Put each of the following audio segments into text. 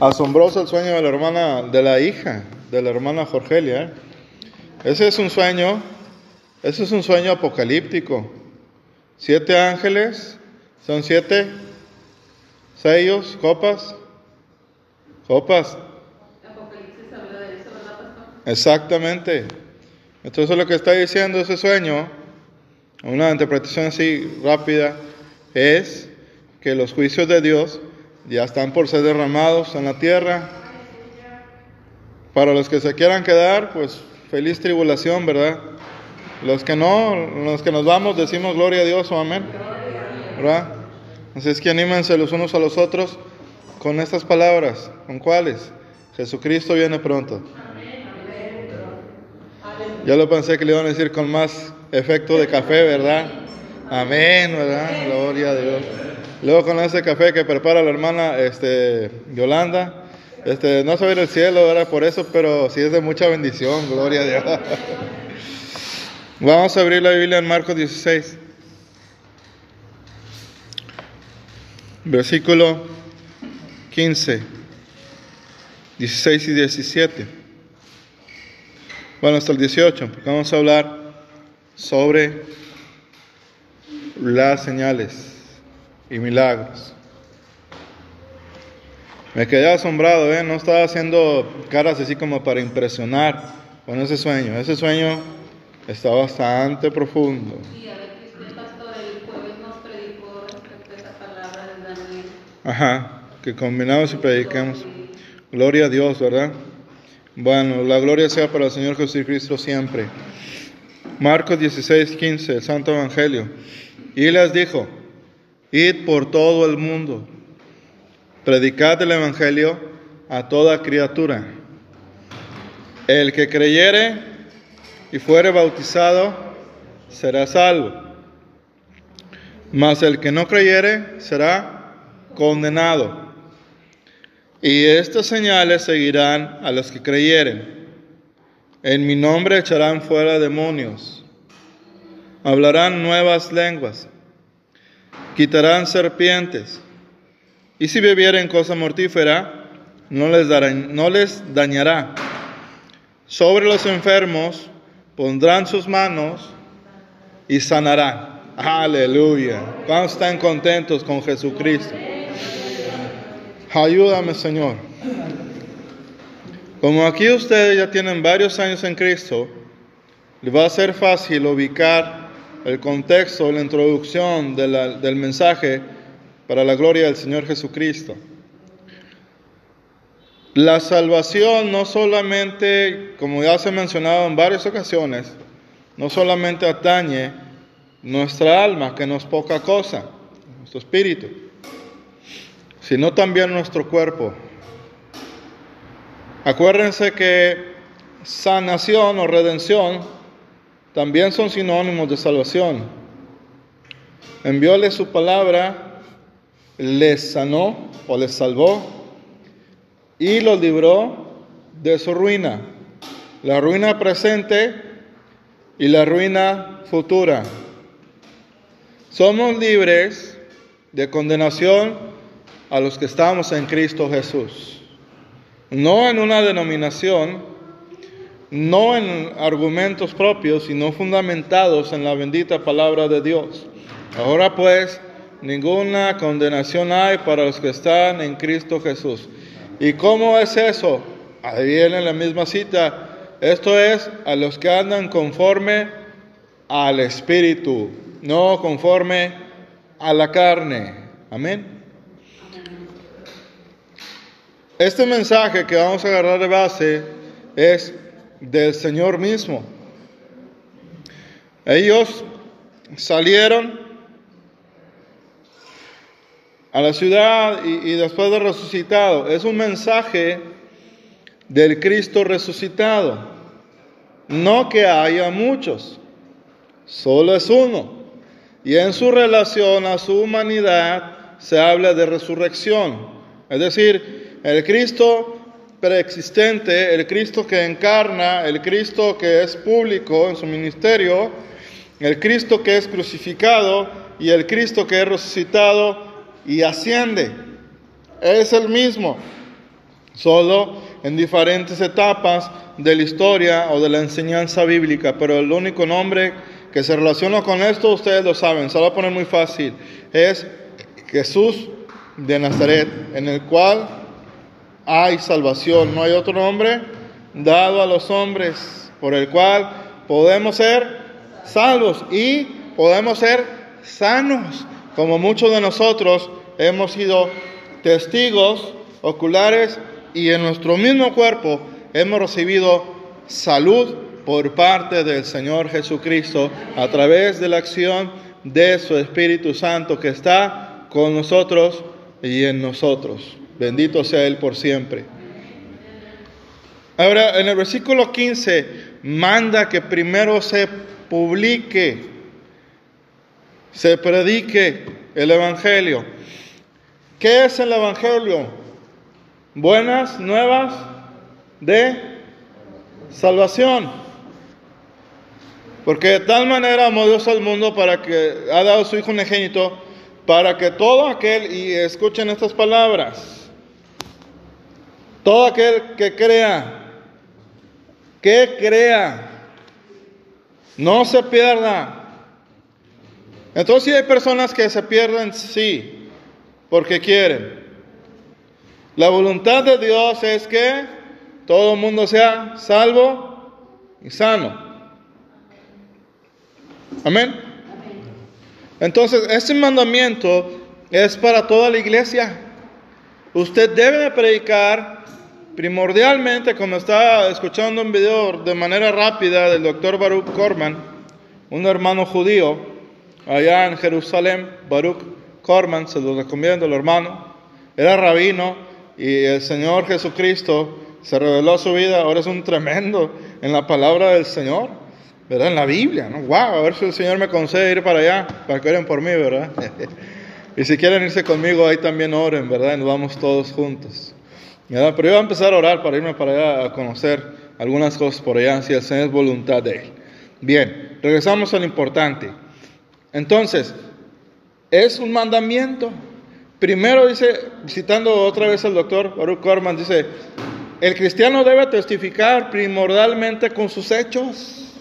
Asombroso el sueño de la hermana, de la hija, de la hermana Jorgelia. ¿eh? Ese es un sueño, ese es un sueño apocalíptico. Siete ángeles, son siete sellos, copas, copas. Apocalipsis habla de eso, ¿verdad, pastor? Exactamente. Entonces lo que está diciendo ese sueño, una interpretación así rápida, es que los juicios de Dios ya están por ser derramados en la tierra. Para los que se quieran quedar, pues feliz tribulación, ¿verdad? Los que no, los que nos vamos, decimos gloria a Dios o amén. ¿Verdad? Así es que anímense los unos a los otros con estas palabras. ¿Con cuáles? Jesucristo viene pronto. Yo lo pensé que le iban a decir con más efecto de café, ¿verdad? Amén, ¿verdad? Gloria a Dios. Luego con ese café que prepara la hermana este, Yolanda, este, no ir al cielo, ¿verdad? Por eso, pero sí es de mucha bendición, gloria a Dios. Vamos a abrir la Biblia en Marcos 16. Versículo 15, 16 y 17. Bueno, hasta el 18, porque vamos a hablar sobre las señales y milagros. Me quedé asombrado, ¿eh? no estaba haciendo caras así como para impresionar con ese sueño. Ese sueño está bastante profundo. Ajá, que combinamos y prediquemos. Gloria a Dios, ¿verdad? Bueno, la gloria sea para el Señor Jesucristo siempre. Marcos 16, 15, el Santo Evangelio. Y les dijo, id por todo el mundo, predicad el Evangelio a toda criatura. El que creyere y fuere bautizado será salvo, mas el que no creyere será condenado. Y estas señales seguirán a los que creyeren. En mi nombre echarán fuera demonios, hablarán nuevas lenguas, quitarán serpientes, y si bebieren cosa mortífera, no les, darán, no les dañará. Sobre los enfermos pondrán sus manos y sanarán. Aleluya. ¿Cuántos están contentos con Jesucristo? Ayúdame, Señor. Como aquí ustedes ya tienen varios años en Cristo, les va a ser fácil ubicar el contexto, la introducción del mensaje para la gloria del Señor Jesucristo. La salvación no solamente, como ya se ha mencionado en varias ocasiones, no solamente atañe nuestra alma, que no es poca cosa, nuestro espíritu, sino también nuestro cuerpo. Acuérdense que sanación o redención también son sinónimos de salvación. Envióle su palabra, les sanó o les salvó y los libró de su ruina, la ruina presente y la ruina futura. Somos libres de condenación a los que estamos en Cristo Jesús. No en una denominación, no en argumentos propios, sino fundamentados en la bendita palabra de Dios. Ahora pues, ninguna condenación hay para los que están en Cristo Jesús. ¿Y cómo es eso? Ahí viene la misma cita. Esto es a los que andan conforme al Espíritu, no conforme a la carne. Amén. Este mensaje que vamos a agarrar de base es del Señor mismo. Ellos salieron a la ciudad y, después de resucitado. Es un mensaje del Cristo resucitado. No que haya muchos, solo es uno. Y en su relación a su humanidad se habla de resurrección. Es decir, el Cristo preexistente, el Cristo que encarna, el Cristo que es público en su ministerio, el Cristo que es crucificado y el Cristo que es resucitado y asciende. Es el mismo. solo en diferentes etapas de la historia o de la enseñanza bíblica, pero el único nombre que se relaciona con esto, ustedes lo saben, se lo voy a poner muy fácil, es Jesús de Nazaret, en el cual hay salvación, no hay otro nombre dado a los hombres por el cual podemos ser salvos y podemos ser sanos, como muchos de nosotros hemos sido testigos oculares y en nuestro mismo cuerpo hemos recibido salud por parte del Señor Jesucristo a través de la acción de su Espíritu Santo que está con nosotros y en nosotros. Bendito sea Él por siempre. Ahora, en el versículo 15, manda que primero se publique, se predique el Evangelio. ¿Qué es el Evangelio? Buenas nuevas de salvación. Porque de tal manera amó Dios al mundo para que ha dado su Hijo unigénito, para que todo aquel, y escuchen estas palabras, todo aquel que crea, que crea, no se pierda. Entonces si hay personas que se pierden, sí, porque quieren. La voluntad de Dios es que todo el mundo sea salvo y sano. Amén. Entonces, este mandamiento es para toda la iglesia. Usted debe predicar primordialmente, como estaba escuchando un video de manera rápida del doctor Baruch Korman, un hermano judío allá en Jerusalén, Baruch Corman, se lo recomiendo el hermano, era rabino y el Señor Jesucristo se reveló su vida, ahora es un tremendo en la palabra del Señor, ¿verdad? En la Biblia, ¿no? Wow, a ver si el Señor me concede ir para allá, para que oren por mí, ¿verdad? y si quieren irse conmigo, ahí también oren, ¿verdad? Nos vamos todos juntos. ¿verdad? Pero yo voy a empezar a orar para irme para allá a conocer algunas cosas por allá, si el Señor es voluntad de Él. Bien, regresamos a lo importante. Entonces, es un mandamiento. Primero dice, citando otra vez al doctor Baruch Korman, dice, el cristiano debe testificar primordialmente con sus hechos,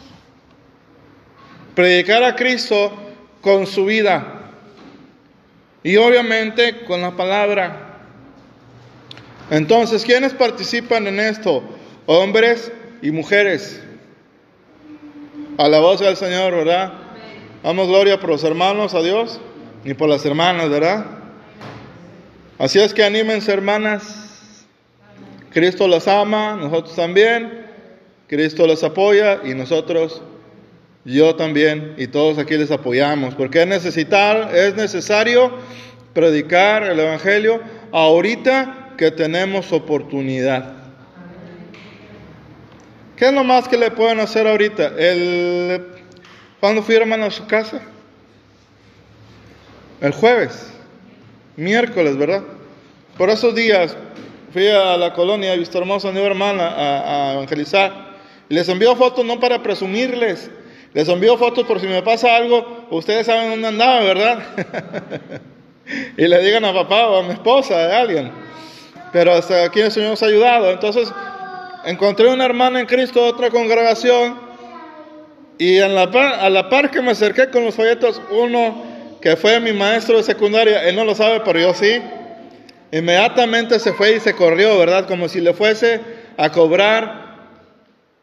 predicar a Cristo con su vida y obviamente con la palabra. Entonces, ¿quiénes participan en esto? Hombres y mujeres. A la voz del Señor, ¿verdad? Damos gloria por los hermanos, a Dios ni por las hermanas, ¿verdad? Así es que anímense, hermanas. Cristo las ama, nosotros también. Cristo las apoya y nosotros, yo también, y todos aquí les apoyamos, porque es, necesitar, es necesario predicar el Evangelio ahorita que tenemos oportunidad. ¿Qué es lo más que le pueden hacer ahorita? El, ¿Cuándo firman a su casa? El jueves, miércoles, ¿verdad? Por esos días fui a la colonia, he visto hermosa nueva hermana a, evangelizar. Y les envío fotos no para presumirles, les envío fotos por si me pasa algo, ustedes saben dónde andaba, ¿verdad? y le digan a papá o a mi esposa, a alguien. Pero hasta aquí el Señor nos ha ayudado. Entonces, encontré una hermana en Cristo, otra congregación, y a la, a la par que me acerqué con los folletos, uno que fue mi maestro de secundaria, él no lo sabe, pero yo sí. Inmediatamente se fue y se corrió, ¿verdad? Como si le fuese a cobrar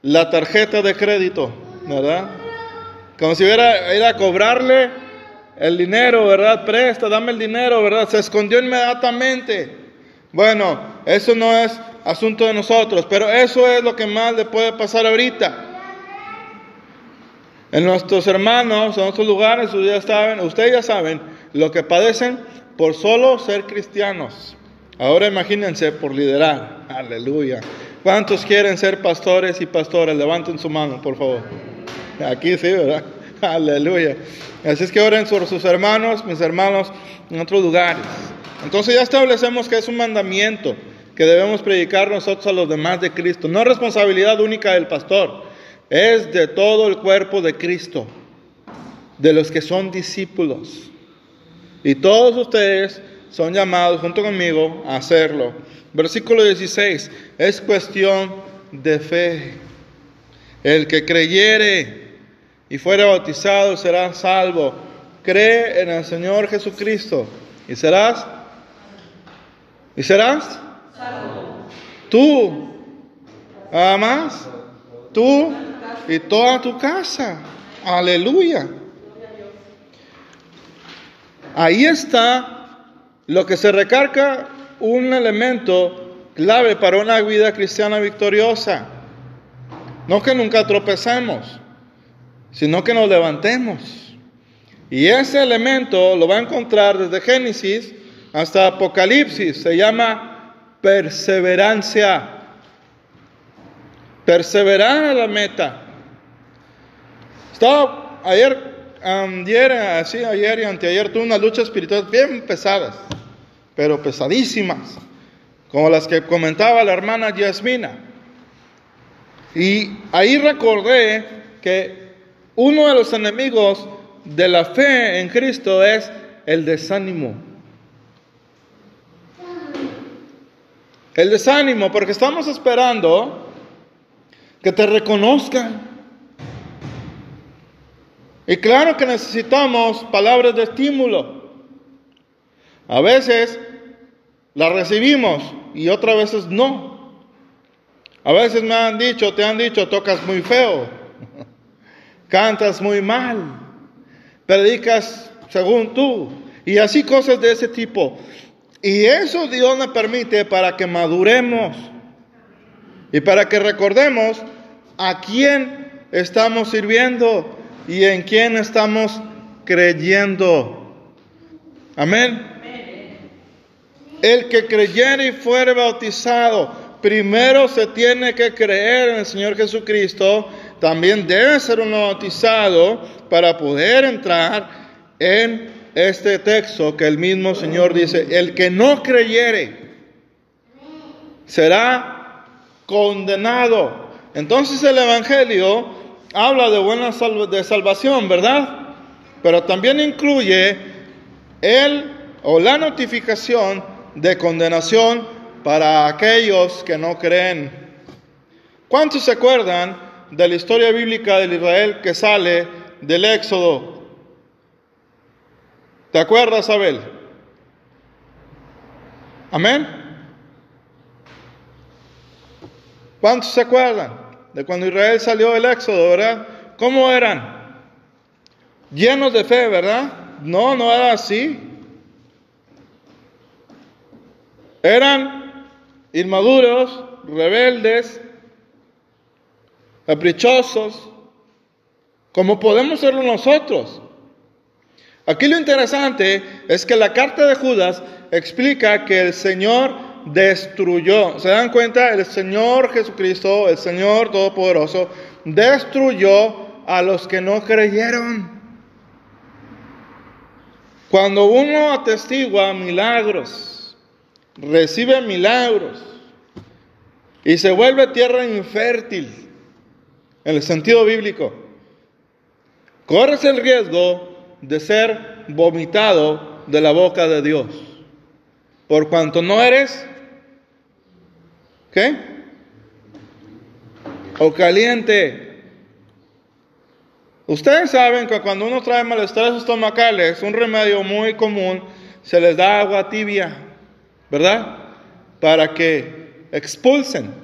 la tarjeta de crédito, ¿verdad? Como si hubiera ido a cobrarle el dinero, ¿verdad? Presta, dame el dinero, ¿verdad? Se escondió inmediatamente. Bueno, eso no es asunto de nosotros, pero eso es lo que más le puede pasar ahorita. En nuestros hermanos, en otros lugares, ustedes ya saben, ustedes ya saben lo que padecen por solo ser cristianos. Ahora imagínense por liderar. Aleluya. ¿Cuántos quieren ser pastores y pastoras? Levanten su mano, por favor. Aquí sí, ¿verdad? Aleluya. Así es que oren sobre sus hermanos, mis hermanos, en otros lugares. Entonces ya establecemos que es un mandamiento que debemos predicar nosotros a los demás de Cristo. No es responsabilidad única del pastor es de todo el cuerpo de Cristo, de los que son discípulos. Y todos ustedes son llamados junto conmigo a hacerlo. Versículo 16, es cuestión de fe. El que creyere y fuera bautizado será salvo. Cree en el Señor Jesucristo y serás y serás salvo. Tú, además, tú y toda tu casa. Aleluya. Ahí está lo que se recarga un elemento clave para una vida cristiana victoriosa. No que nunca tropecemos, sino que nos levantemos. Y ese elemento lo va a encontrar desde Génesis hasta Apocalipsis. Se llama perseverancia. Perseverar a la meta. Estaba ayer ayer, así, ayer y anteayer tuve unas luchas espirituales bien pesadas, pero pesadísimas, como las que comentaba la hermana Yasmina. Y ahí recordé que uno de los enemigos de la fe en Cristo es el desánimo. El desánimo, porque estamos esperando que te reconozcan y claro que necesitamos palabras de estímulo. A veces las recibimos y otras veces no. A veces me han dicho, te han dicho, tocas muy feo, cantas muy mal, predicas según tú, y así cosas de ese tipo. Y eso Dios me permite para que maduremos y para que recordemos a quién estamos sirviendo y en quién estamos creyendo. Amén. El que creyere y fuere bautizado, primero se tiene que creer en el Señor Jesucristo, también debe ser uno bautizado para poder entrar en este texto que el mismo Señor dice, el que no creyere será condenado. Entonces el Evangelio habla de buena de salvación, ¿verdad? Pero también incluye el o la notificación de condenación para aquellos que no creen. ¿Cuántos se acuerdan de la historia bíblica del Israel que sale del Éxodo? ¿Te acuerdas, Abel? Amén. ¿Cuántos se acuerdan? de cuando Israel salió del Éxodo, ¿verdad? ¿Cómo eran? Llenos de fe, ¿verdad? No, no era así. Eran inmaduros, rebeldes, caprichosos, como podemos serlo nosotros. Aquí lo interesante es que la carta de Judas explica que el Señor destruyó. ¿Se dan cuenta? El Señor Jesucristo, el Señor Todopoderoso, destruyó a los que no creyeron. Cuando uno atestigua milagros, recibe milagros y se vuelve tierra infértil, en el sentido bíblico, corres el riesgo de ser vomitado de la boca de Dios. Por cuanto no eres ¿Qué? O caliente. Ustedes saben que cuando uno trae malestares estomacales, un remedio muy común, se les da agua tibia, ¿verdad? Para que expulsen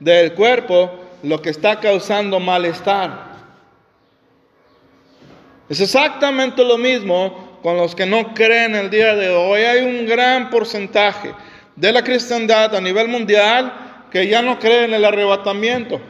del cuerpo lo que está causando malestar. Es exactamente lo mismo con los que no creen el día de hoy. Hay un gran porcentaje de la cristiandad a nivel mundial que ya no cree en el arrebatamiento.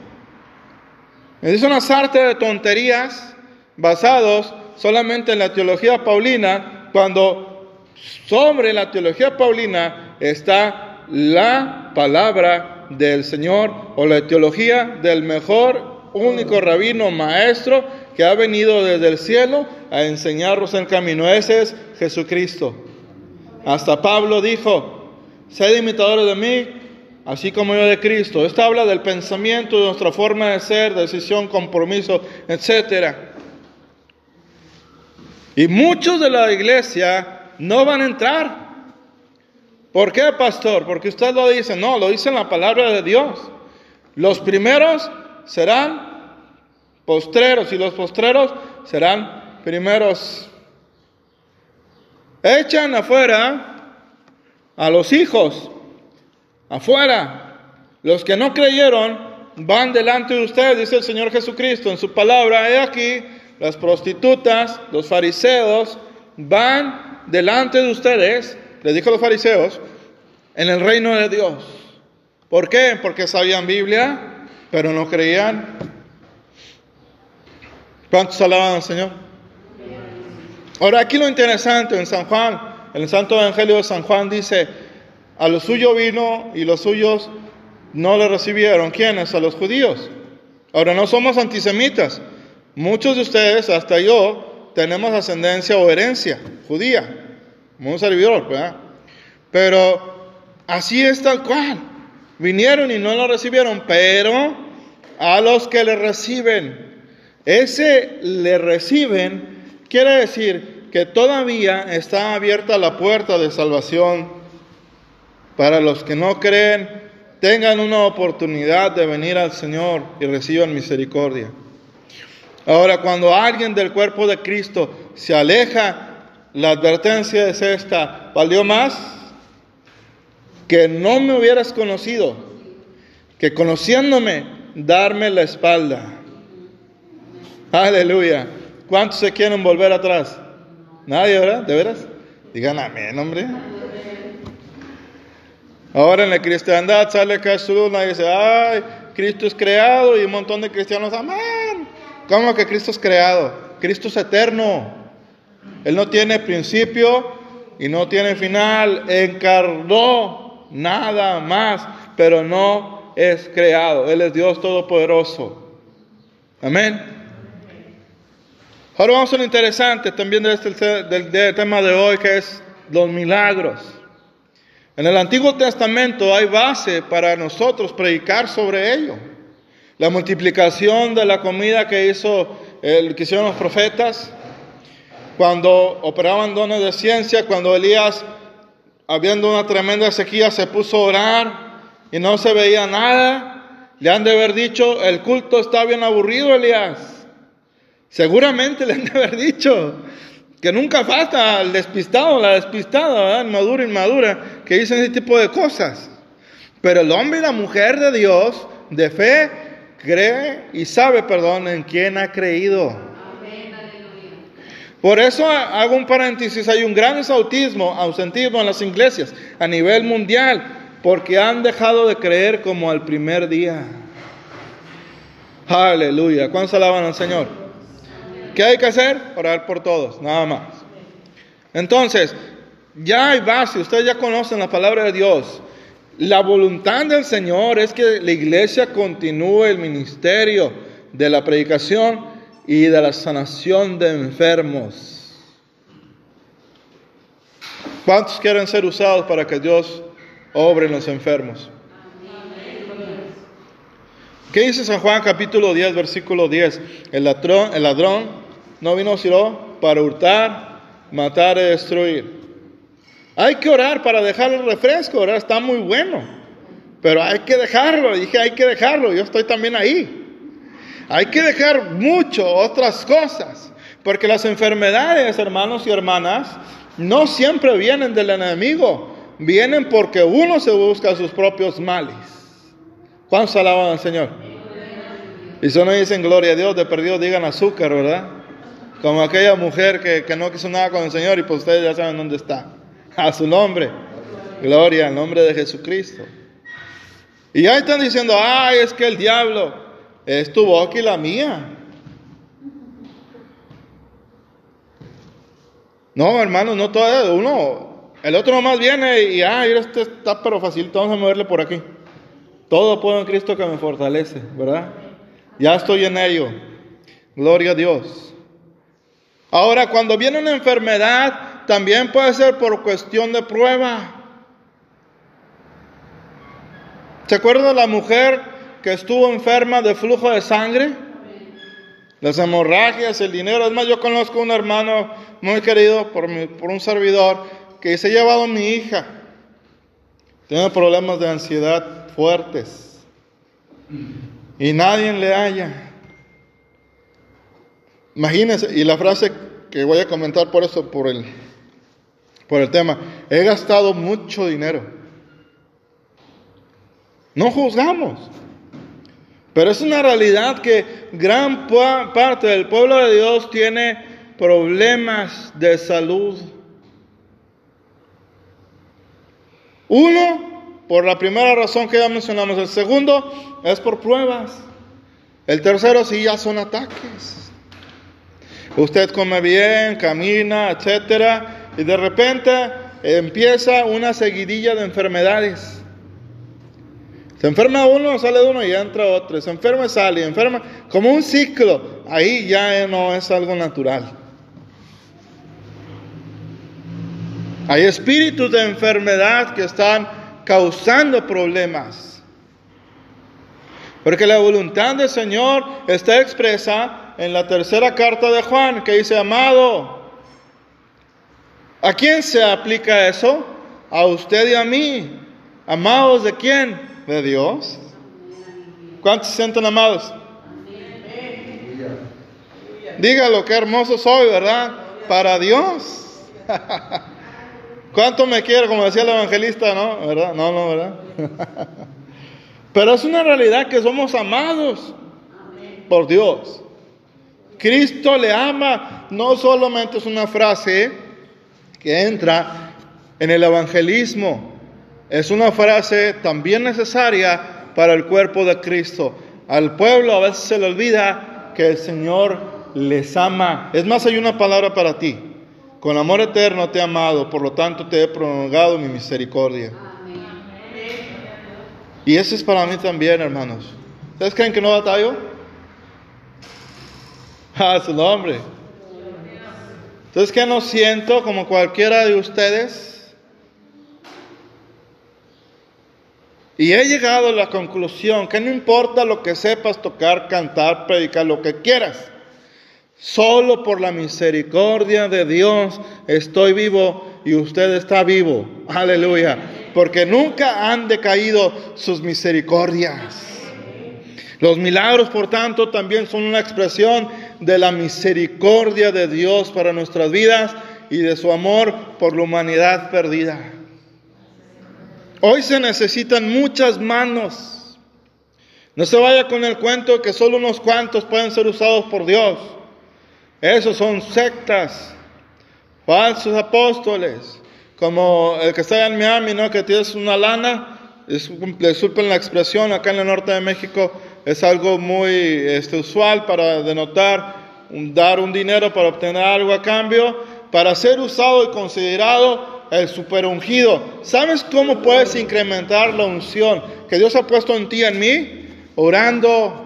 Es una sarta de tonterías basados solamente en la teología paulina, cuando sobre la teología paulina está la palabra del Señor o la teología del mejor, único rabino maestro que ha venido desde el cielo a enseñarnos el camino. Ese es Jesucristo. Hasta Pablo dijo, sed imitadores de mí así como yo de Cristo. Esta habla del pensamiento, de nuestra forma de ser, decisión, compromiso, etc. Y muchos de la iglesia no van a entrar ¿Por qué, pastor? Porque usted lo dice. No, lo dice la palabra de Dios. Los primeros serán postreros y los postreros serán primeros. Echan afuera a los hijos, afuera. Los que no creyeron van delante de ustedes, dice el Señor Jesucristo en su palabra. He aquí, las prostitutas, los fariseos, van delante de ustedes les dijo a los fariseos, en el reino de Dios. ¿Por qué? Porque sabían Biblia, pero no creían. ¿Cuántos alaban al Señor? Ahora aquí lo interesante en San Juan, en el Santo Evangelio de San Juan dice, a lo suyo vino y los suyos no le recibieron. ¿Quiénes? A los judíos. Ahora no somos antisemitas. Muchos de ustedes, hasta yo, tenemos ascendencia o herencia judía un servidor, ¿verdad? Pero así es tal cual. Vinieron y no lo recibieron, pero a los que le reciben, ese le reciben, quiere decir que todavía está abierta la puerta de salvación para los que no creen, tengan una oportunidad de venir al Señor y reciban misericordia. Ahora, cuando alguien del cuerpo de Cristo se aleja la advertencia es esta, valió más que no me hubieras conocido, que conociéndome, darme la espalda. Aleluya. ¿Cuántos se quieren volver atrás? Nadie, ¿verdad? ¿De veras? Digan amén, hombre. Ahora en la cristiandad sale Jesús y dice, ay, Cristo es creado y un montón de cristianos, amén. ¿Cómo que Cristo es creado? Cristo es eterno. Él no tiene principio y no tiene final. Encarnó nada más, pero no es creado. Él es Dios Todopoderoso. Amén. Ahora vamos a lo interesante también de este, del tema de hoy, que es los milagros. En el Antiguo Testamento hay base para nosotros predicar sobre ello. La multiplicación de la comida que hizo el, que hicieron los profetas, cuando operaban dones de ciencia, cuando Elías, habiendo una tremenda sequía, se puso a orar y no se veía nada, le han de haber dicho, el culto está bien aburrido, Elías. Seguramente le han de haber dicho que nunca falta el despistado, la despistada, inmadura, inmadura, que dicen ese tipo de cosas. Pero el hombre y la mujer de Dios, de fe, cree y sabe, perdón, en quién ha creído. Por eso hago un paréntesis, hay un gran autismo, ausentismo en las iglesias a nivel mundial, porque han dejado de creer como al primer día. Aleluya. ¿Cuántos alaban al Señor? ¿Qué hay que hacer? Orar por todos, nada más. Entonces, ya hay base, ustedes ya conocen la palabra de Dios. La voluntad del Señor es que la iglesia continúe el ministerio de la predicación y de la sanación de enfermos. ¿Cuántos quieren ser usados para que Dios obre en los enfermos? ¿Qué dice San Juan capítulo 10, versículo 10? El ladrón, el ladrón no vino sino para hurtar, matar y destruir. Hay que orar para dejar el refresco, ahora está muy bueno. Pero hay que dejarlo, dije hay que dejarlo, yo estoy también ahí. Hay que dejar mucho otras cosas, porque las enfermedades, hermanos y hermanas, no siempre vienen del enemigo, vienen porque uno se busca sus propios males. ¿Cuántos alaban al Señor? Y si no dicen gloria a Dios, de perdido digan azúcar, ¿verdad? Como aquella mujer que, que no quiso nada con el Señor y pues ustedes ya saben dónde está. A su nombre. Gloria al nombre de Jesucristo. Y ya están diciendo, ay, es que el diablo, es tu boca y la mía. No, hermano, no todo. Uno, el otro nomás viene y, ah, este está pero fácil, vamos a moverle por aquí. Todo puedo en Cristo que me fortalece, ¿verdad? Ya estoy en ello. Gloria a Dios. Ahora, cuando viene una enfermedad, también puede ser por cuestión de prueba. ¿Se acuerdan de la mujer que estuvo enferma de flujo de sangre, las hemorragias, el dinero. Es más, yo conozco un hermano muy querido por, por un servidor que se ha llevado a mi hija. tiene problemas de ansiedad fuertes y nadie le halla. Imagínense, y la frase que voy a comentar por eso, por el, por el tema, he gastado mucho dinero. No juzgamos, pero es una realidad que gran parte del pueblo de Dios tiene problemas de salud. Uno, por la primera razón que ya mencionamos. El segundo es por pruebas. El tercero, sí, ya son ataques. Usted come bien, camina, etcétera, y de repente empieza una seguidilla de enfermedades. Se enferma uno, sale uno y entra otro. Se enferma, sale, enferma, como un ciclo. Ahí ya no es algo natural. Hay espíritus de enfermedad que están causando problemas. Porque la voluntad del Señor está expresa en la tercera carta de Juan, que dice, amado, ¿a quién se aplica eso? A usted y a mí. ¿Amados de quién? De Dios. ¿Cuántos se sienten amados? Dígalo, qué hermoso soy, ¿verdad? Para Dios. ¿Cuánto me quiere? Como decía el evangelista, ¿no? ¿Verdad? No, no, ¿verdad? Pero es una realidad que somos amados por Dios. Cristo le ama, no solamente es una frase que entra en el evangelismo, es una frase también necesaria para el cuerpo de Cristo. Al pueblo a veces se le olvida que el Señor les ama. Es más, hay una palabra para ti. Con amor eterno te he amado, por lo tanto te he prolongado mi misericordia. Y eso es para mí también, hermanos. ¿Ustedes creen que no batallo? A su nombre. Entonces, ¿qué no siento como cualquiera de ustedes? Y he llegado a la conclusión que no importa lo que sepas tocar, cantar, predicar, lo que quieras. Solo por la misericordia de Dios estoy vivo y usted está vivo. Aleluya. Porque nunca han decaído sus misericordias. Los milagros, por tanto, también son una expresión de la misericordia de Dios para nuestras vidas y de su amor por la humanidad perdida. Hoy se necesitan muchas manos. No se vaya con el cuento que solo unos cuantos pueden ser usados por Dios. Esos son sectas, falsos apóstoles, como el que está en Miami, ¿no? Que tienes una lana, disculpen la expresión, acá en el norte de México es algo muy este, usual para denotar, dar un dinero para obtener algo a cambio, para ser usado y considerado el super ungido. ¿Sabes cómo puedes incrementar la unción que Dios ha puesto en ti en mí? Orando,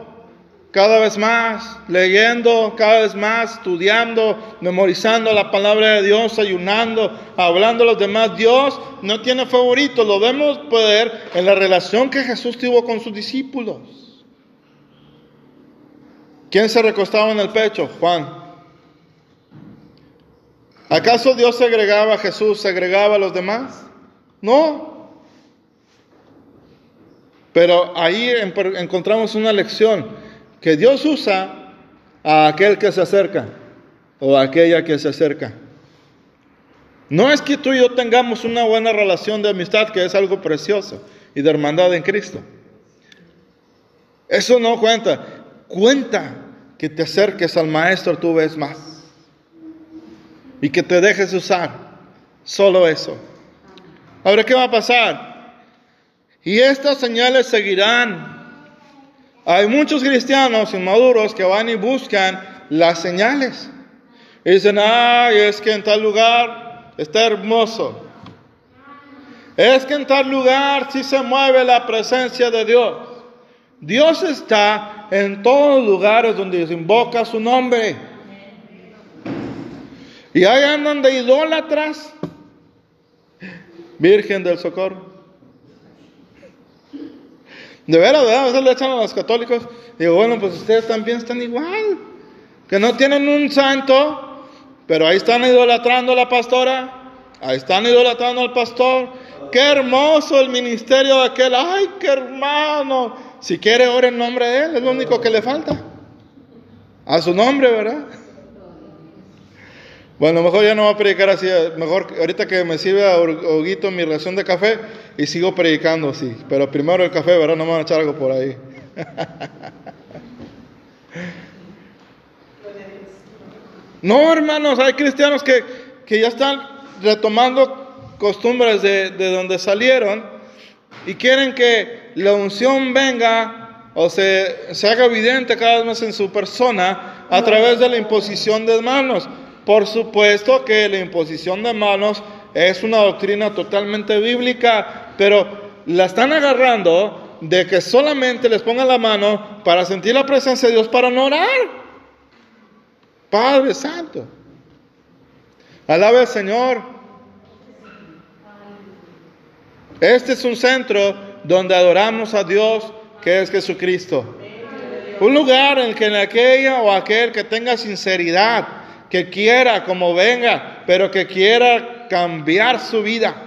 cada vez más, leyendo cada vez más, estudiando, memorizando la palabra de Dios, ayunando, hablando a los demás. Dios no tiene favoritos, lo vemos poder en la relación que Jesús tuvo con sus discípulos. ¿Quién se recostaba en el pecho? Juan. ¿Acaso Dios segregaba a Jesús, segregaba a los demás? No. Pero ahí encontramos una lección que Dios usa a aquel que se acerca o a aquella que se acerca. No es que tú y yo tengamos una buena relación de amistad, que es algo precioso, y de hermandad en Cristo. Eso no cuenta. Cuenta que te acerques al Maestro tú ves más. Y que te dejes usar. Solo eso. Ahora, ¿qué va a pasar? Y estas señales seguirán hay muchos cristianos inmaduros que van y buscan las señales. Y dicen, ay, es que en tal lugar está hermoso. Es que en tal lugar sí se mueve la presencia de Dios. Dios está en todos los lugares donde se invoca su nombre. Y ahí andan de idólatras. Virgen del Socorro. De veras, ¿verdad? A veces le echan a los católicos. Digo, bueno, pues ustedes también están igual. Que no tienen un santo, pero ahí están idolatrando a la pastora. Ahí están idolatrando al pastor. qué hermoso el ministerio de aquel, ay, qué hermano. Si quiere, ore en nombre de él, es lo único que le falta. A su nombre, ¿verdad? Bueno, mejor ya no voy a predicar así, mejor ahorita que me sirve a Huguito mi ración de café y sigo predicando así. Pero primero el café, ¿verdad? No me van a echar algo por ahí. No, hermanos, hay cristianos que, que ya están retomando costumbres de, de, donde salieron y quieren que la unción venga o se, se haga evidente cada vez más en su persona a través de la imposición de manos. Por supuesto que la imposición de manos es una doctrina totalmente bíblica, pero la están agarrando de que solamente les pongan la mano para sentir la presencia de Dios para no orar. Padre Santo. Alabe al Señor. Este es un centro donde adoramos a Dios, que es Jesucristo. Un lugar en el que aquella o aquel que tenga sinceridad, que quiera como venga, pero que quiera cambiar su vida.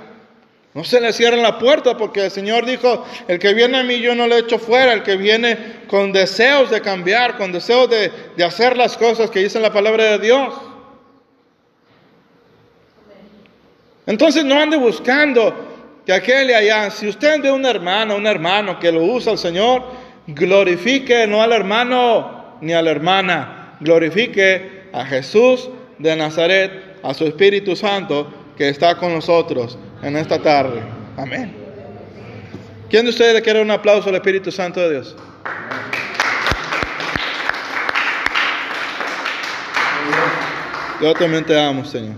No se le cierren la puerta porque el Señor dijo, el que viene a mí yo no le echo fuera, el que viene con deseos de cambiar, con deseos de, de hacer las cosas que dice la palabra de Dios. Entonces no ande buscando que aquel allá, si usted ve un hermano, un hermano que lo usa el Señor, glorifique no al hermano ni a la hermana, glorifique a Jesús de Nazaret, a su Espíritu Santo que está con nosotros en esta tarde. Amén. ¿Quién de ustedes le quiere un aplauso al Espíritu Santo de Dios? Yo también te amo, Señor.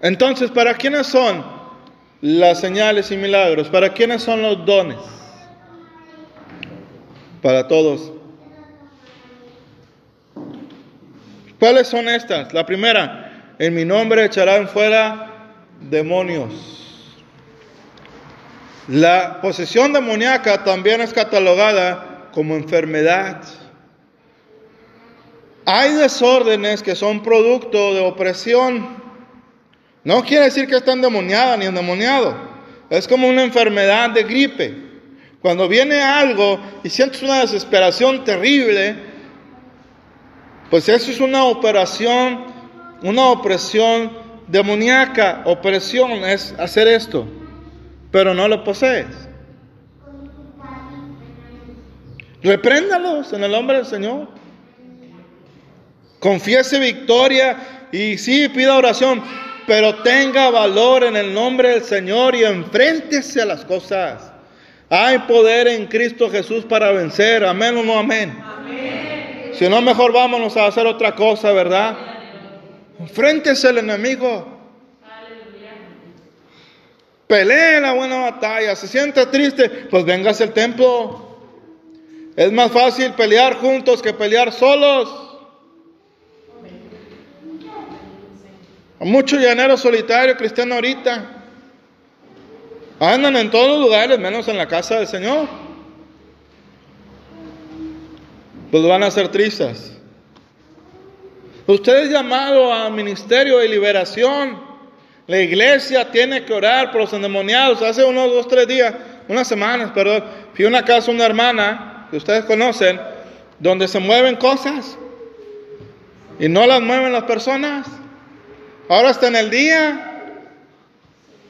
Entonces, ¿para quiénes son las señales y milagros? ¿Para quiénes son los dones? Para todos. ¿Cuáles son estas? La primera, en mi nombre echarán fuera demonios. La posesión demoníaca también es catalogada como enfermedad. Hay desórdenes que son producto de opresión. No quiere decir que está endemoniada ni endemoniado. Es como una enfermedad de gripe. Cuando viene algo y sientes una desesperación terrible, pues eso es una operación, una opresión demoníaca. Opresión es hacer esto, pero no lo posees. Repréndalos en el nombre del Señor. Confiese victoria y sí pida oración, pero tenga valor en el nombre del Señor y enfréntese a las cosas. Hay poder en Cristo Jesús para vencer. Amén o no amén. Si no, mejor vámonos a hacer otra cosa, ¿verdad? Enfréntese al enemigo. Pelee la buena batalla. Se siente triste, pues véngase al templo. Es más fácil pelear juntos que pelear solos. Mucho llanero solitario cristiano ahorita. Andan en todos los lugares, menos en la casa del Señor. Pues van a ser tristes. Usted es llamado a ministerio de liberación. La iglesia tiene que orar por los endemoniados. Hace unos dos, tres días, unas semanas, perdón, fui a una casa una hermana que ustedes conocen, donde se mueven cosas y no las mueven las personas. Ahora está en el día.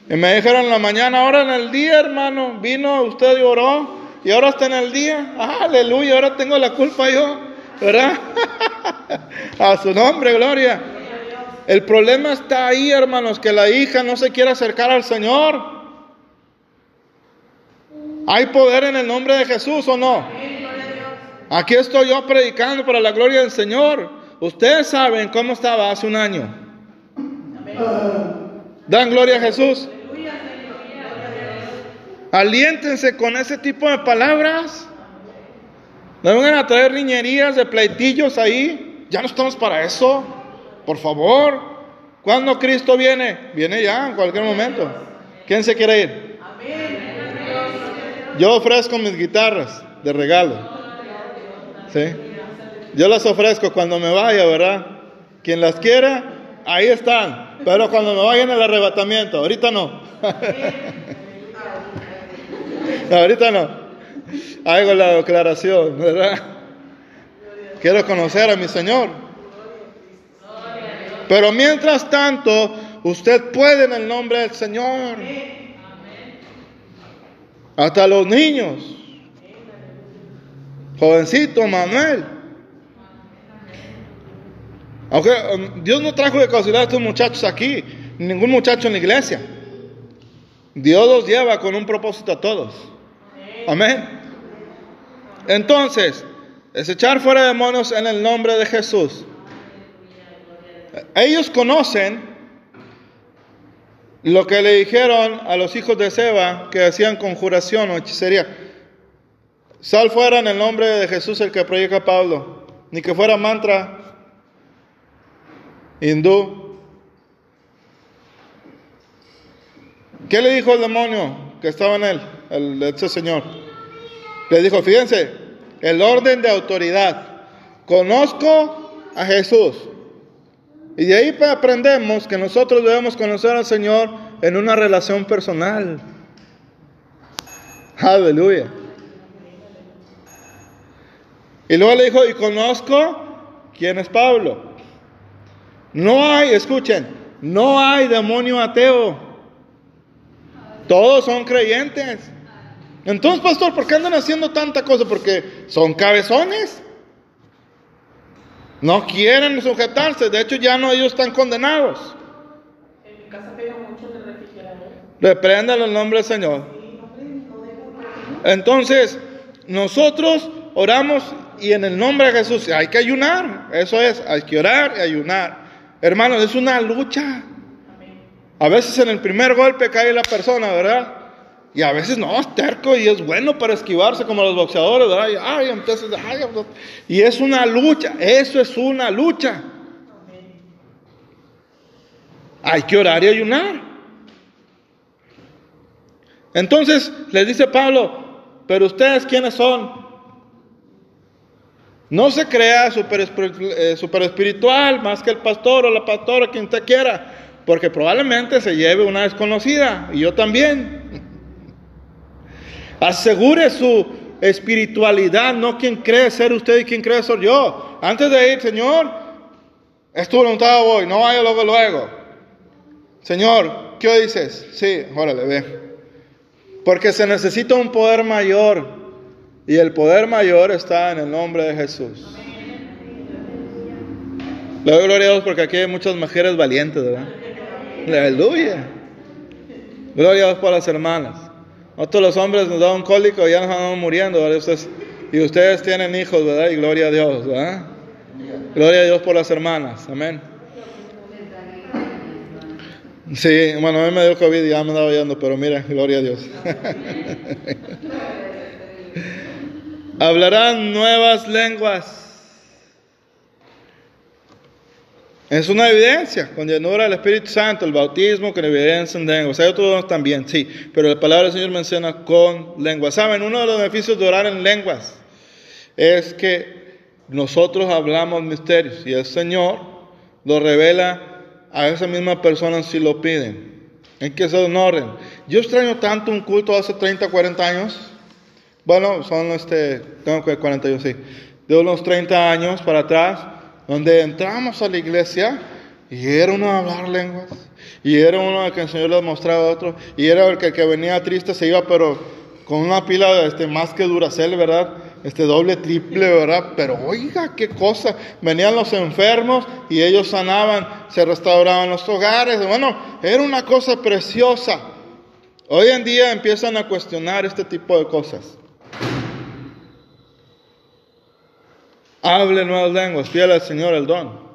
Y me dijeron en la mañana, ahora en el día, hermano, vino usted y oró. Y ahora está en el día. aleluya, ahora tengo la culpa yo. ¿Verdad? A su nombre, gloria. El problema está ahí, hermanos, que la hija no se quiere acercar al Señor. ¿Hay poder en el nombre de Jesús o no? Aquí estoy yo predicando para la gloria del Señor. Ustedes saben cómo estaba hace un año. Dan gloria a Jesús. Aliéntense con ese tipo de palabras. No vengan a traer niñerías de pleitillos ahí. Ya no estamos para eso. Por favor. ¿Cuándo Cristo viene? Viene ya, en cualquier momento. ¿Quién se quiere ir? Yo ofrezco mis guitarras de regalo. ¿Sí? Yo las ofrezco cuando me vaya, ¿verdad? Quien las quiera, ahí están. Pero cuando me vayan al arrebatamiento, ahorita no. ahorita no. Hago la declaración, ¿verdad? Quiero conocer a mi Señor. Pero mientras tanto, usted puede en el nombre del Señor. Hasta los niños. Jovencito Manuel. Aunque um, Dios no trajo de casualidad a estos muchachos aquí, ningún muchacho en la iglesia. Dios los lleva con un propósito a todos. Amén. Entonces, es echar fuera demonios en el nombre de Jesús. Ellos conocen lo que le dijeron a los hijos de Seba que hacían conjuración o hechicería. Sal fuera en el nombre de Jesús el que proyecta Pablo, ni que fuera mantra hindú. ¿Qué le dijo el demonio que estaba en él, el, ese señor? Le dijo, fíjense, el orden de autoridad. Conozco a Jesús. Y de ahí aprendemos que nosotros debemos conocer al Señor en una relación personal. Aleluya. Y luego le dijo, y conozco quién es Pablo. No hay, escuchen, no hay demonio ateo. Todos son creyentes. Entonces, pastor, ¿por qué andan haciendo tanta cosa? Porque son cabezones. No quieren sujetarse. De hecho, ya no ellos están condenados. En mi casa pega mucho de refrigerador. Reprendan el nombre del Señor. Entonces, nosotros oramos y en el nombre de Jesús hay que ayunar. Eso es, hay que orar y ayunar. Hermanos, es una lucha. A veces en el primer golpe cae la persona, ¿verdad? Y a veces no, es terco y es bueno para esquivarse como los boxeadores, ¿verdad? Y, ay, entonces, ay, y es una lucha, eso es una lucha. Hay que orar y ayunar. Entonces les dice Pablo, pero ustedes quiénes son? No se crea super, eh, super espiritual más que el pastor o la pastora, quien te quiera, porque probablemente se lleve una desconocida, y yo también. Asegure su espiritualidad, no quien cree ser usted y quien cree ser yo. Antes de ir, Señor, es tu voluntad hoy, no vaya luego, luego. Señor, ¿qué dices? Sí, órale, ve. Porque se necesita un poder mayor. Y el poder mayor está en el nombre de Jesús. Le doy gloria a Dios porque aquí hay muchas mujeres valientes, ¿verdad? Aleluya. Gloria a Dios por las hermanas. Nosotros los hombres nos da un cólico y ya nos vamos muriendo, ¿verdad? y ustedes tienen hijos, ¿verdad? Y gloria a Dios, ¿verdad? Gloria a Dios por las hermanas, amén. Sí, bueno, a mí me dio COVID y ya me andaba yendo, pero mira, gloria a Dios. Hablarán nuevas lenguas. Es una evidencia, con llenura del Espíritu Santo, el bautismo con evidencia en lenguas. Hay otros también, sí, pero la palabra del Señor menciona con lenguas. Saben, uno de los beneficios de orar en lenguas es que nosotros hablamos misterios y el Señor lo revela a esa misma persona si lo piden. En que se honoren. Yo extraño tanto un culto hace 30, 40 años bueno, son este, tengo que 41, sí, de unos 30 años para atrás, donde entramos a la iglesia y era uno a hablar lenguas, y era uno que el Señor les mostraba a otro, y era el que, venía triste se iba, pero con una pila este, más que duracel, ¿verdad? Este doble, triple, ¿verdad? Pero oiga, qué cosa. Venían los enfermos y ellos sanaban, se restauraban los hogares. Bueno, era una cosa preciosa. Hoy en día empiezan a cuestionar este tipo de cosas. Hable nuevas lenguas, fiel al Señor el don.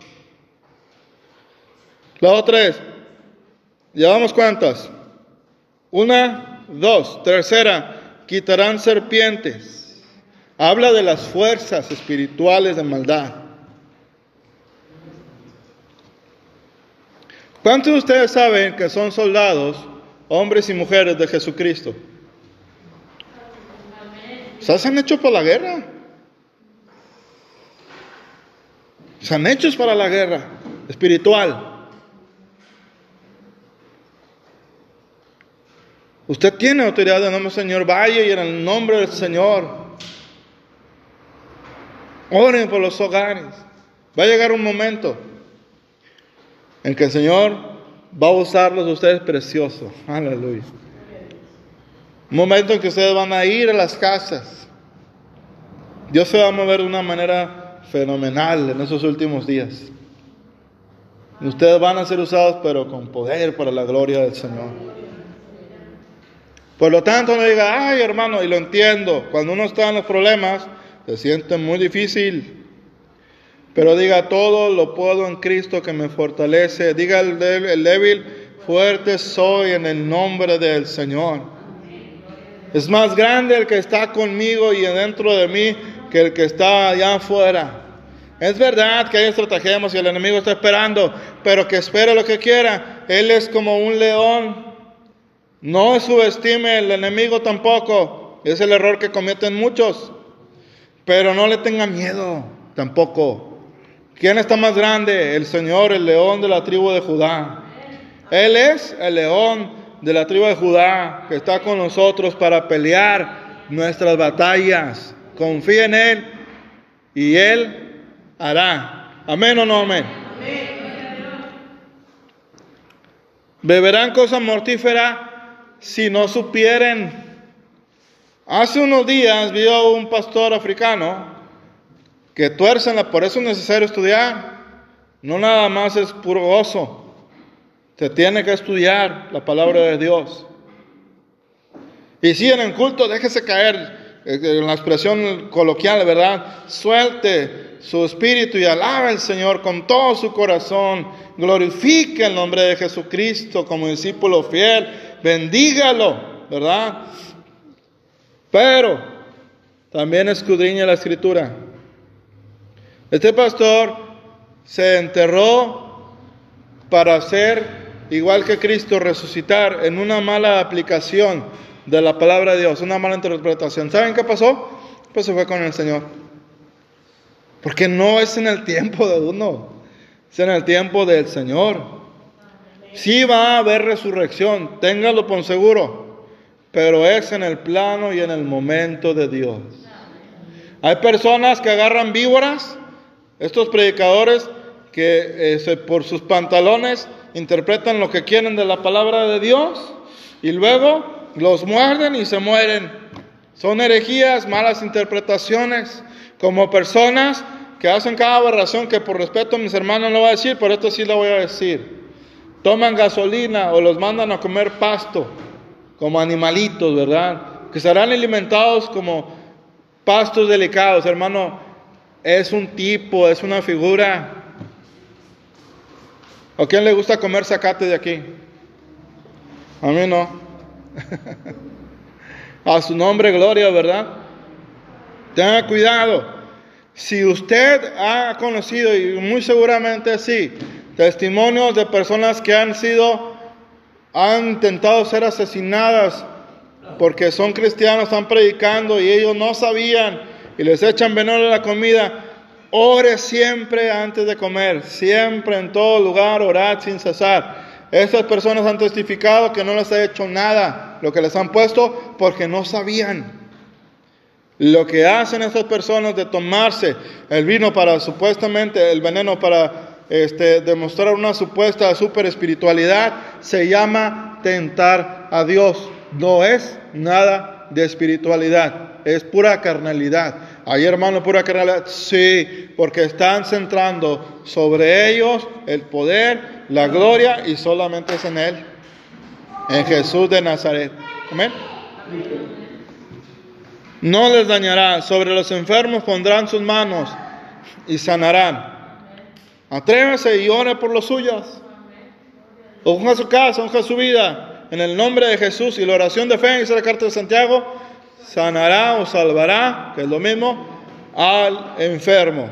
La otra es, ¿llevamos cuántas? Una, dos. Tercera, quitarán serpientes. Habla de las fuerzas espirituales de maldad. ¿Cuántos de ustedes saben que son soldados, hombres y mujeres de Jesucristo? ¿Se han hecho por la guerra? Están hechos para la guerra espiritual. Usted tiene autoridad en el nombre del Señor. Vaya y en el nombre del Señor. Oren por los hogares. Va a llegar un momento en que el Señor va a usarlos a ustedes preciosos. Aleluya. Un momento en que ustedes van a ir a las casas. Dios se va a mover de una manera fenomenal en esos últimos días. Ustedes van a ser usados, pero con poder para la gloria del Señor. Por lo tanto, no diga, ay hermano, y lo entiendo, cuando uno está en los problemas, se siente muy difícil. Pero diga, todo lo puedo en Cristo que me fortalece. Diga el débil, el débil, fuerte soy en el nombre del Señor. Es más grande el que está conmigo y dentro de mí que el que está allá afuera. Es verdad que hay estratagemas y el enemigo está esperando, pero que espere lo que quiera. Él es como un león. No subestime el enemigo tampoco. Es el error que cometen muchos. Pero no le tenga miedo tampoco. ¿Quién está más grande? El Señor, el león de la tribu de Judá. Él es el león de la tribu de Judá que está con nosotros para pelear nuestras batallas. Confía en Él y Él hará. Amén o no amén. Beberán cosas mortíferas si no supieren. Hace unos días vio un pastor africano que tuercen la, por eso es necesario estudiar. No nada más es puro gozo. Se tiene que estudiar la palabra de Dios. Y si en el culto déjese caer, eh, en la expresión coloquial, ¿verdad? Suelte su espíritu y alaba al Señor con todo su corazón. Glorifique el nombre de Jesucristo como discípulo fiel. Bendígalo, ¿verdad? Pero también escudriña la escritura. Este pastor se enterró para ser igual que Cristo, resucitar en una mala aplicación de la palabra de Dios, una mala interpretación. ¿Saben qué pasó? Pues se fue con el Señor. Porque no es en el tiempo de uno, es en el tiempo del Señor. Sí va a haber resurrección, téngalo por seguro, pero es en el plano y en el momento de Dios. Hay personas que agarran víboras, estos predicadores que eh, por sus pantalones interpretan lo que quieren de la palabra de Dios y luego los muerden y se mueren. Son herejías, malas interpretaciones como personas que hacen cada aberración que por respeto a mis hermanos no voy a decir, pero esto sí lo voy a decir. Toman gasolina o los mandan a comer pasto como animalitos, ¿verdad? Que serán alimentados como pastos delicados, hermano. Es un tipo, es una figura. ¿A quién le gusta comer zacate de aquí? A mí no. a su nombre, gloria, ¿verdad? Tenga cuidado. Si usted ha conocido, y muy seguramente sí, testimonios de personas que han sido, han intentado ser asesinadas porque son cristianos, están predicando y ellos no sabían y les echan veneno a la comida, ore siempre antes de comer, siempre en todo lugar, orad sin cesar. Estas personas han testificado que no les ha hecho nada lo que les han puesto porque no sabían. Lo que hacen estas personas de tomarse el vino para supuestamente, el veneno para este, demostrar una supuesta super espiritualidad, se llama tentar a Dios. No es nada de espiritualidad, es pura carnalidad. Ahí hermano, pura carnalidad, sí, porque están centrando sobre ellos el poder, la gloria y solamente es en Él, en Jesús de Nazaret. Amén. No les dañará. Sobre los enfermos pondrán sus manos y sanarán. Atrévese y ore por los suyos. Unja su casa, unja su vida. En el nombre de Jesús y la oración de fe, dice la carta de Santiago, sanará o salvará, que es lo mismo, al enfermo.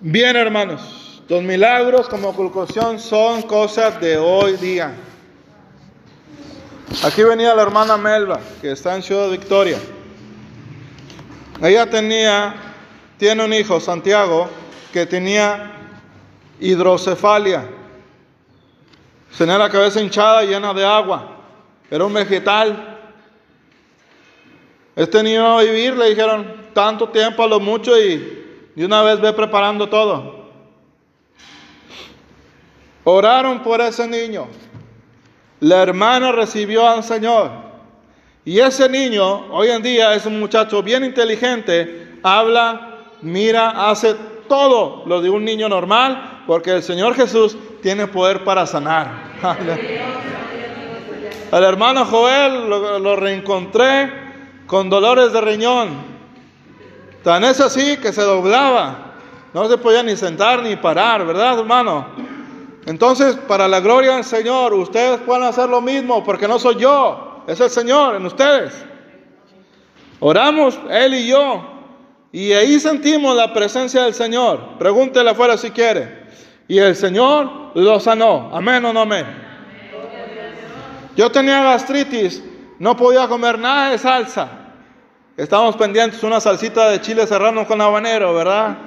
Bien, hermanos, los milagros como conclusión son cosas de hoy día. Aquí venía la hermana Melba, que está en Ciudad Victoria. Ella tenía, tiene un hijo, Santiago, que tenía hidrocefalia. Tenía la cabeza hinchada, llena de agua. Era un vegetal. Este niño va a vivir, le dijeron, tanto tiempo a lo mucho y de una vez ve preparando todo. Oraron por ese niño. La hermana recibió al Señor. Y ese niño, hoy en día, es un muchacho bien inteligente, habla, mira, hace todo lo de un niño normal, porque el Señor Jesús tiene poder para sanar. Al hermano Joel lo, reencontré con dolores de riñón. Tan es así que se doblaba. No se podía ni sentar ni parar, ¿verdad, hermano? Entonces, para la gloria del Señor, ustedes pueden hacer lo mismo, porque no soy yo, es el Señor en ustedes. Oramos, Él y yo, y ahí sentimos la presencia del Señor. Pregúntele afuera si quiere. Y el Señor lo sanó. Amén o no amén. Yo tenía gastritis, no podía comer nada de salsa. Estábamos pendientes una salsita de chile serrano con habanero, ¿verdad?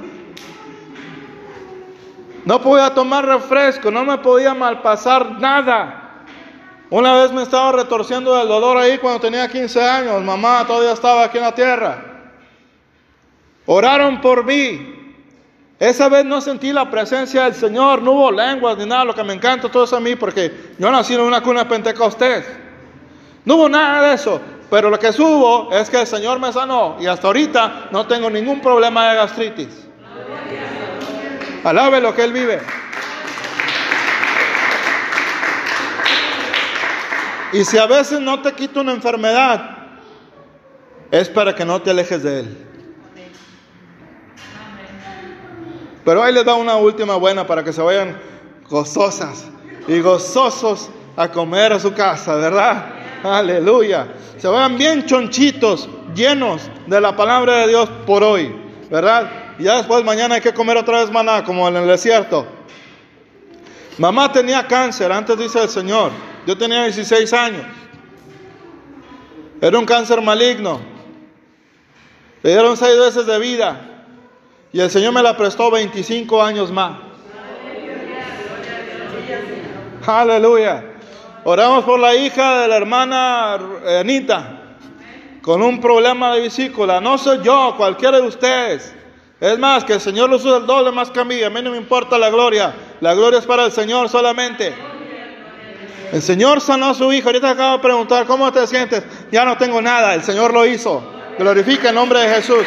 No podía tomar refresco, no me podía malpasar nada. Una vez me estaba retorciendo del dolor ahí cuando tenía 15 años. Mamá todavía estaba aquí en la tierra. Oraron por mí. Esa vez no sentí la presencia del Señor, no hubo lenguas ni nada, lo que me encanta todo eso a mí, porque yo nací en una cuna de Pentecostés. No hubo nada de eso, pero lo que hubo es que el Señor me sanó y hasta ahorita no tengo ningún problema de gastritis. Alabe lo que Él vive. Y si a veces no te quita una enfermedad, es para que no te alejes de Él. Pero ahí les da una última buena para que se vayan gozosas y gozosos a comer a su casa, ¿verdad? Aleluya. Se vayan bien chonchitos, llenos de la palabra de Dios por hoy, ¿verdad? Y ya después mañana hay que comer otra vez maná, como en el desierto. Mamá tenía cáncer, antes dice el Señor. Yo tenía 16 años. Era un cáncer maligno. Le dieron seis veces de vida. Y el Señor me la prestó 25 años más. Aleluya. Oramos por la hija de la hermana Anita con un problema de vesícula. No soy yo, cualquiera de ustedes. Es más, que el Señor lo usa el doble más que a mí. A mí no me importa la gloria. La gloria es para el Señor solamente. El Señor sanó a su hijo. Ahorita acabo de preguntar, ¿cómo te sientes? Ya no tengo nada. El Señor lo hizo. Glorifica el nombre de Jesús.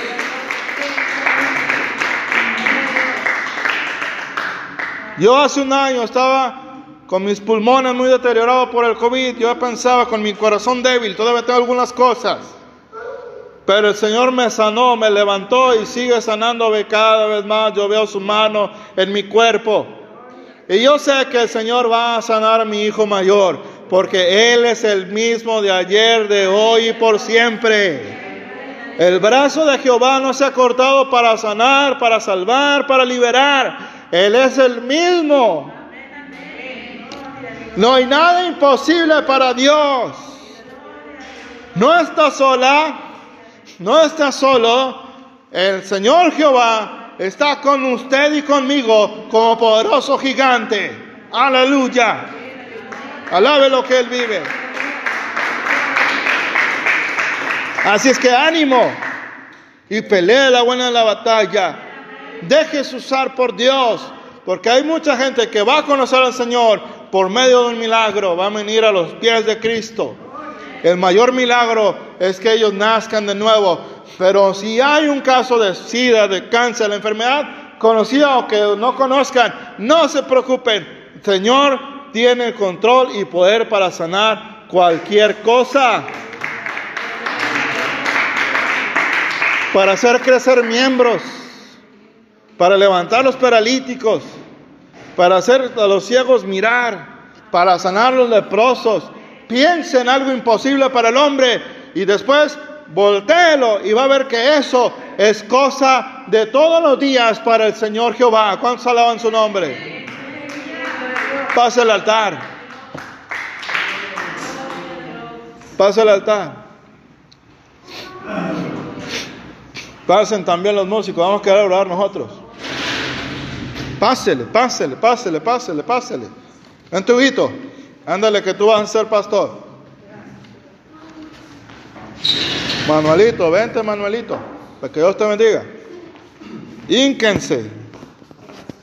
Yo hace un año estaba con mis pulmones muy deteriorados por el COVID. Yo pensaba con mi corazón débil, todavía tengo algunas cosas. Pero el Señor me sanó, me levantó y sigue sanándome cada vez más. Yo veo su mano en mi cuerpo. Y yo sé que el Señor va a sanar a mi hijo mayor, porque Él es el mismo de ayer, de hoy y por siempre. El brazo de Jehová no se ha cortado para sanar, para salvar, para liberar. Él es el mismo. No hay nada imposible para Dios. No está sola, no está solo. El Señor Jehová está con usted y conmigo como poderoso gigante. Aleluya. Alabe lo que Él vive. Así es que ánimo y pelee la buena la batalla. Déjese usar por Dios, porque hay mucha gente que va a conocer al Señor por medio de un milagro, va a venir a los pies de Cristo. El mayor milagro es que ellos nazcan de nuevo. Pero si hay un caso de sida, de cáncer, la enfermedad conocida o que no conozcan, no se preocupen. Señor tiene el control y poder para sanar cualquier cosa. Para hacer crecer miembros, para levantar los paralíticos, para hacer a los ciegos mirar, para sanar los leprosos. Piense en algo imposible para el hombre y después voltéelo y va a ver que eso es cosa de todos los días para el Señor Jehová. ¿Cuántos alaban su nombre? Pase el altar. Pase el altar. Pasen también los músicos. Vamos a querer orar nosotros. Pásele, pásele, pásele, pásele, pásele. Ven tu hijito, ándale que tú vas a ser pastor. Manuelito, vente Manuelito, para que Dios te bendiga. Ínquense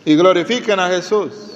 y glorifiquen a Jesús.